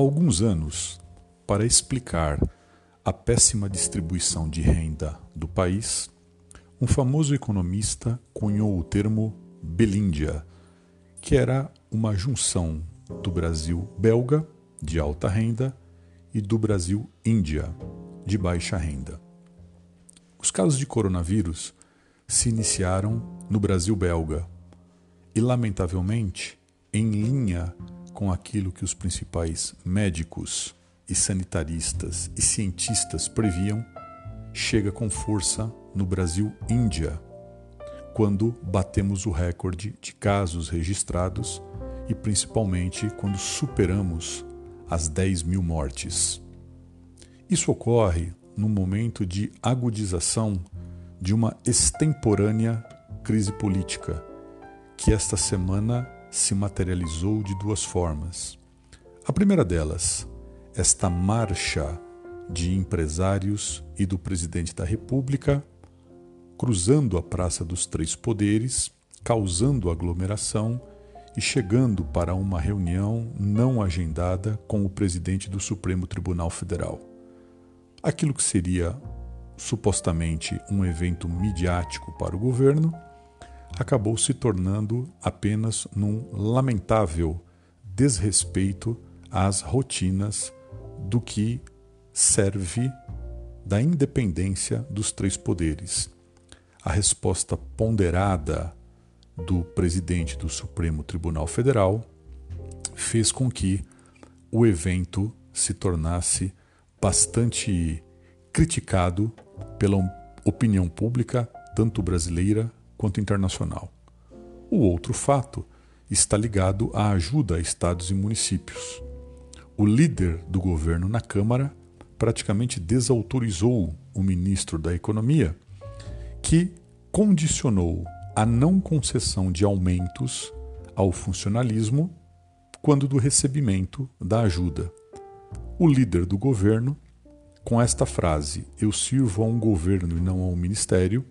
alguns anos, para explicar a péssima distribuição de renda do país, um famoso economista cunhou o termo Belíndia, que era uma junção do Brasil belga, de alta renda, e do Brasil Índia, de baixa renda. Os casos de coronavírus se iniciaram no Brasil belga e, lamentavelmente, em linha com aquilo que os principais médicos e sanitaristas e cientistas previam, chega com força no Brasil Índia, quando batemos o recorde de casos registrados e principalmente quando superamos as 10 mil mortes. Isso ocorre num momento de agudização de uma extemporânea crise política, que esta semana se materializou de duas formas. A primeira delas, esta marcha de empresários e do presidente da República cruzando a Praça dos Três Poderes, causando aglomeração e chegando para uma reunião não agendada com o presidente do Supremo Tribunal Federal. Aquilo que seria supostamente um evento midiático para o governo acabou se tornando apenas num lamentável desrespeito às rotinas do que serve da independência dos três poderes. A resposta ponderada do presidente do Supremo Tribunal Federal fez com que o evento se tornasse bastante criticado pela opinião pública, tanto brasileira quanto internacional. O outro fato está ligado à ajuda a estados e municípios. O líder do governo na Câmara praticamente desautorizou o ministro da Economia, que condicionou a não concessão de aumentos ao funcionalismo quando do recebimento da ajuda. O líder do governo, com esta frase, eu sirvo a um governo e não a um ministério,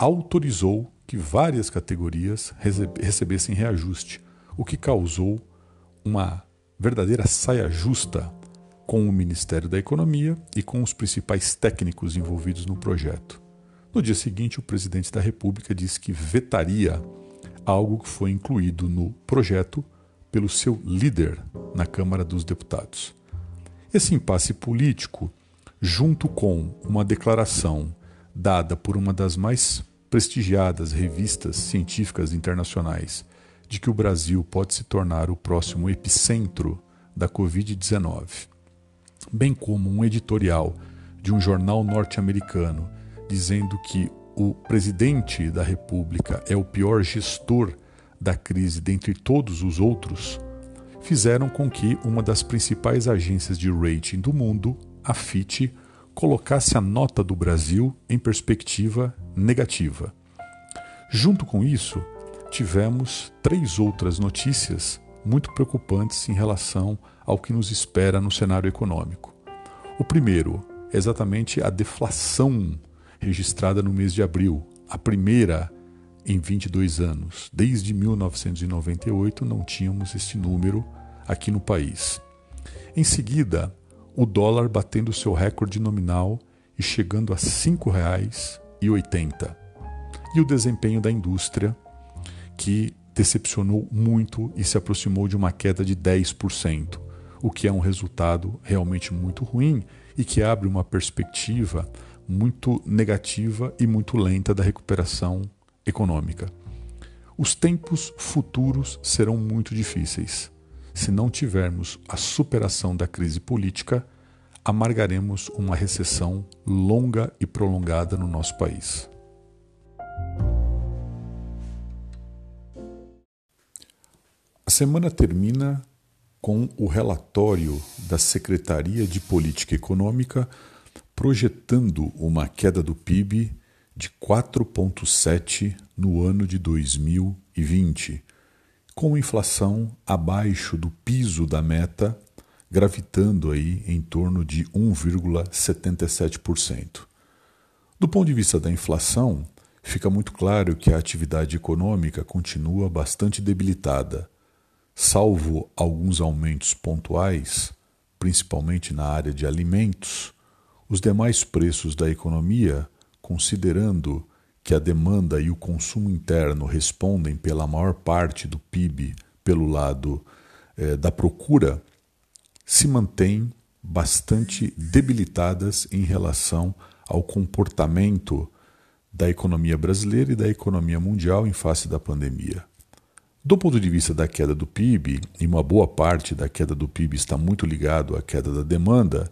autorizou que várias categorias recebessem reajuste, o que causou uma verdadeira saia justa com o Ministério da Economia e com os principais técnicos envolvidos no projeto. No dia seguinte, o presidente da República disse que vetaria algo que foi incluído no projeto pelo seu líder na Câmara dos Deputados. Esse impasse político, junto com uma declaração dada por uma das mais prestigiadas revistas científicas internacionais de que o Brasil pode se tornar o próximo epicentro da Covid-19, bem como um editorial de um jornal norte-americano dizendo que o presidente da República é o pior gestor da crise dentre todos os outros, fizeram com que uma das principais agências de rating do mundo, a Fitch, colocasse a nota do Brasil em perspectiva negativa. Junto com isso, tivemos três outras notícias muito preocupantes em relação ao que nos espera no cenário econômico. O primeiro é exatamente a deflação registrada no mês de abril, a primeira em 22 anos. Desde 1998 não tínhamos este número aqui no país. Em seguida, o dólar batendo seu recorde nominal e chegando a R$ 5,80. E o desempenho da indústria, que decepcionou muito e se aproximou de uma queda de 10%, o que é um resultado realmente muito ruim e que abre uma perspectiva muito negativa e muito lenta da recuperação econômica. Os tempos futuros serão muito difíceis. Se não tivermos a superação da crise política, amargaremos uma recessão longa e prolongada no nosso país. A semana termina com o relatório da Secretaria de Política Econômica projetando uma queda do PIB de 4,7% no ano de 2020, com inflação abaixo do piso da meta, gravitando aí em torno de 1,77%. Do ponto de vista da inflação, fica muito claro que a atividade econômica continua bastante debilitada. salvo alguns aumentos pontuais, principalmente na área de alimentos, os demais preços da economia, considerando que a demanda e o consumo interno respondem pela maior parte do PIB pelo lado eh, da procura, se mantêm bastante debilitadas em relação ao comportamento da economia brasileira e da economia mundial em face da pandemia. Do ponto de vista da queda do PIB, e uma boa parte da queda do PIB está muito ligado à queda da demanda,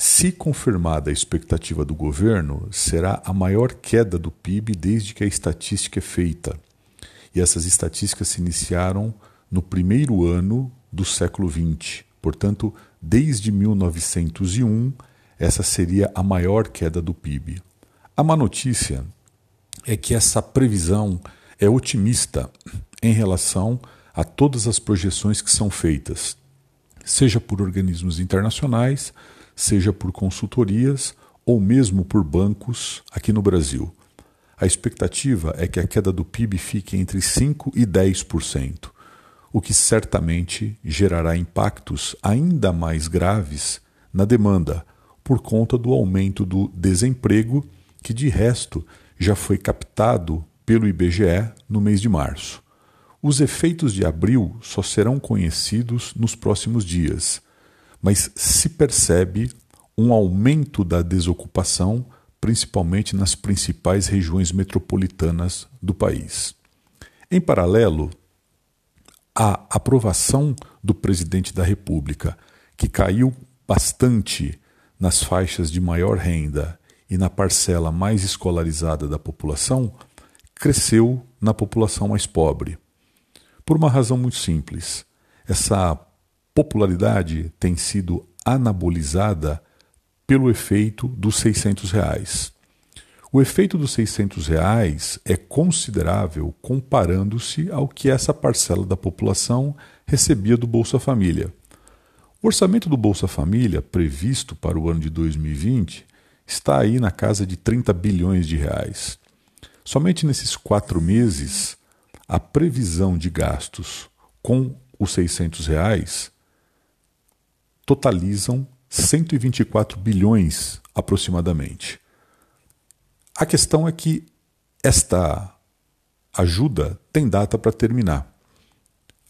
se confirmada a expectativa do governo, será a maior queda do PIB desde que a estatística é feita. E essas estatísticas se iniciaram no primeiro ano do século XX. Portanto, desde 1901, essa seria a maior queda do PIB. A má notícia é que essa previsão é otimista em relação a todas as projeções que são feitas, seja por organismos internacionais, seja por consultorias ou mesmo por bancos aqui no Brasil. A expectativa é que a queda do PIB fique entre 5% e 10%, o que certamente gerará impactos ainda mais graves na demanda, por conta do aumento do desemprego, que de resto já foi captado pelo IBGE no mês de março. Os efeitos de abril só serão conhecidos nos próximos dias, mas se percebe um aumento da desocupação, principalmente nas principais regiões metropolitanas do país. Em paralelo, a aprovação do presidente da República, que caiu bastante nas faixas de maior renda e na parcela mais escolarizada da população, cresceu na população mais pobre. Por uma razão muito simples. Essa popularidade tem sido anabolizada pelo efeito dos 600 reais. O efeito dos 600 reais é considerável comparando-se ao que essa parcela da população recebia do Bolsa Família. O orçamento do Bolsa Família, previsto para o ano de 2020, está aí na casa de 30 bilhões de reais. Somente nesses quatro meses, a previsão de gastos com os 600 reais totalizam 124 bilhões aproximadamente. A questão é que esta ajuda tem data para terminar.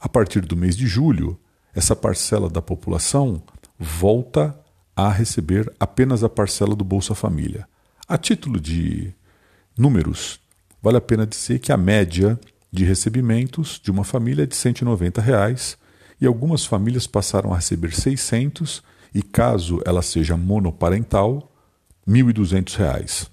A partir do mês de julho, essa parcela da população volta a receber apenas a parcela do Bolsa Família. A título de números, vale a pena dizer que a média de recebimentos de uma família de 190 reais, e algumas famílias passaram a receber 600 e caso ela seja monoparental, 1.200 reais.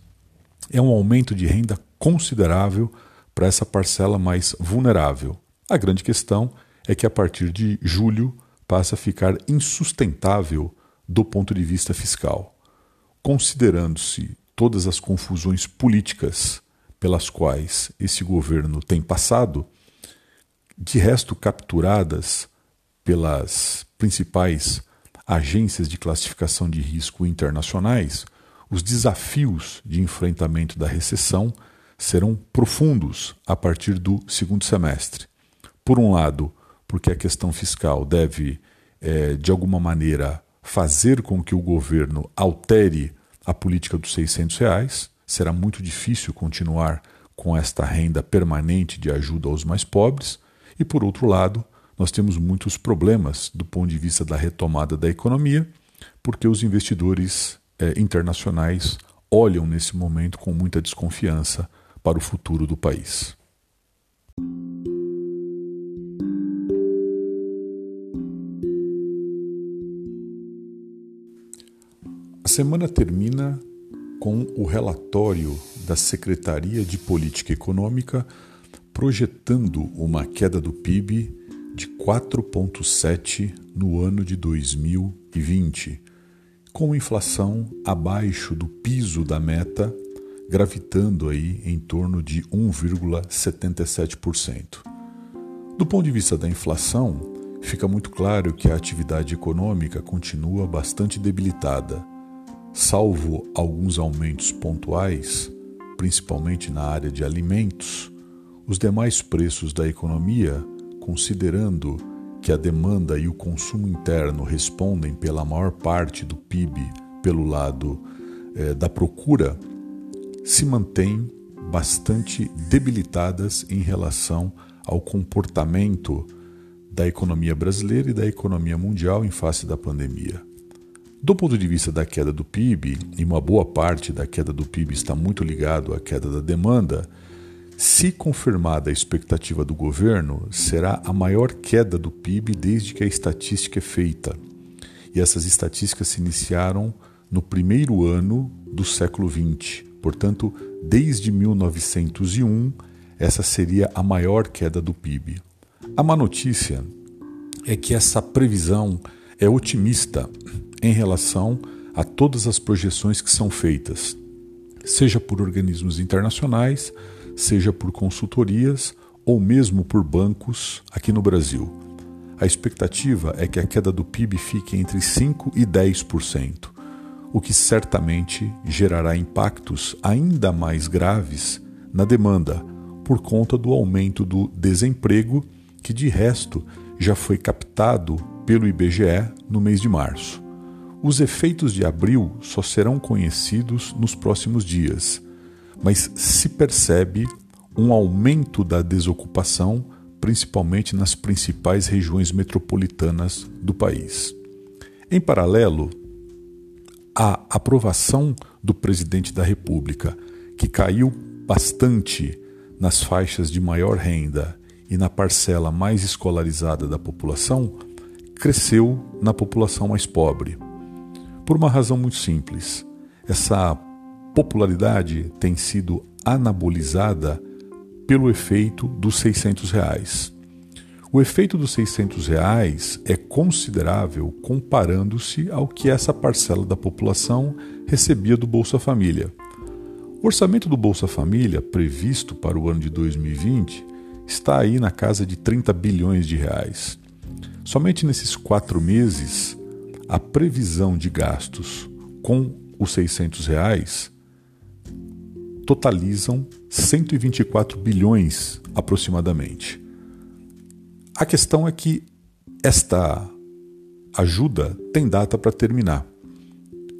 É um aumento de renda considerável para essa parcela mais vulnerável. A grande questão é que a partir de julho passa a ficar insustentável do ponto de vista fiscal. Considerando-se todas as confusões políticas pelas quais esse governo tem passado, de resto capturadas pelas principais agências de classificação de risco internacionais, os desafios de enfrentamento da recessão serão profundos a partir do segundo semestre. Por um lado, porque a questão fiscal deve, é, de alguma maneira, fazer com que o governo altere a política dos 600 reais, será muito difícil continuar com esta renda permanente de ajuda aos mais pobres, e por outro lado, nós temos muitos problemas do ponto de vista da retomada da economia, porque os investidores eh, internacionais olham nesse momento com muita desconfiança para o futuro do país. A semana termina com o relatório da Secretaria de Política Econômica projetando uma queda do PIB 4,7% no ano de 2020, com inflação abaixo do piso da meta, gravitando aí em torno de 1,77%. Do ponto de vista da inflação, fica muito claro que a atividade econômica continua bastante debilitada Salvo alguns aumentos pontuais, principalmente na área de alimentos, os demais preços da economia, considerando que a demanda e o consumo interno respondem pela maior parte do PIB pelo lado eh, da procura, se mantêm bastante debilitadas em relação ao comportamento da economia brasileira e da economia mundial em face da pandemia. Do ponto de vista da queda do PIB, e uma boa parte da queda do PIB está muito ligado à queda da demanda, se confirmada a expectativa do governo, será a maior queda do PIB desde que a estatística é feita. E essas estatísticas se iniciaram no primeiro ano do século XX. Portanto, desde 1901, essa seria a maior queda do PIB. A má notícia é que essa previsão é otimista em relação a todas as projeções que são feitas, seja por organismos internacionais, seja por consultorias ou mesmo por bancos aqui no Brasil. A expectativa é que a queda do PIB fique entre 5% e 10%, o que certamente gerará impactos ainda mais graves na demanda, por conta do aumento do desemprego que de resto já foi captado pelo IBGE no mês de março. Os efeitos de abril só serão conhecidos nos próximos dias, mas se percebe um aumento da desocupação, principalmente nas principais regiões metropolitanas do país. Em paralelo, a aprovação do presidente da República, que caiu bastante nas faixas de maior renda e na parcela mais escolarizada da população cresceu na população mais pobre. Por uma razão muito simples. Essa popularidade tem sido anabolizada pelo efeito dos 600 reais. O efeito dos 600 reais é considerável comparando-se ao que essa parcela da população recebia do Bolsa Família. O orçamento do Bolsa Família, previsto para o ano de 2020, está aí na casa de 30 bilhões de reais. Somente nesses quatro meses, a previsão de gastos com os 600 reais totalizam 124 bilhões aproximadamente. A questão é que esta ajuda tem data para terminar.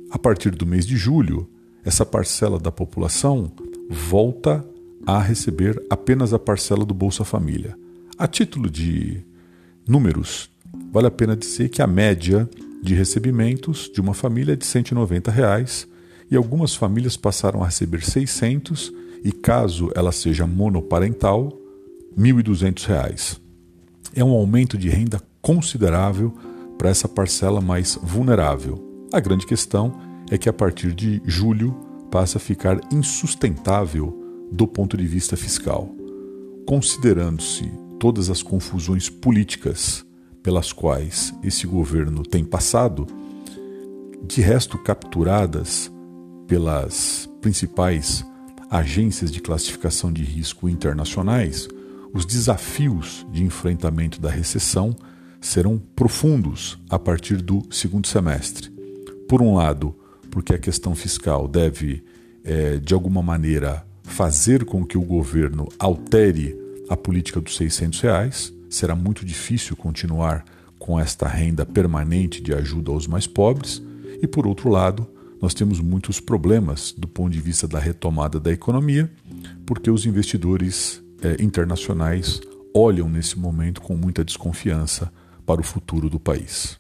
A partir do mês de julho, essa parcela da população volta a receber apenas a parcela do Bolsa Família. A título de números, vale a pena dizer que a média de recebimentos de uma família é de 190 reais, e algumas famílias passaram a receber 600 e caso ela seja monoparental, 1.200 reais. É um aumento de renda considerável para essa parcela mais vulnerável. A grande questão é que a partir de julho passa a ficar insustentável do ponto de vista fiscal. Considerando-se todas as confusões políticas pelas quais esse governo tem passado, de resto capturadas pelas principais agências de classificação de risco internacionais, os desafios de enfrentamento da recessão serão profundos a partir do segundo semestre. Por um lado, porque a questão fiscal deve, é, de alguma maneira, fazer com que o governo altere a política dos 600 reais. Será muito difícil continuar com esta renda permanente de ajuda aos mais pobres. E, por outro lado, nós temos muitos problemas do ponto de vista da retomada da economia, porque os investidores eh, internacionais olham nesse momento com muita desconfiança para o futuro do país.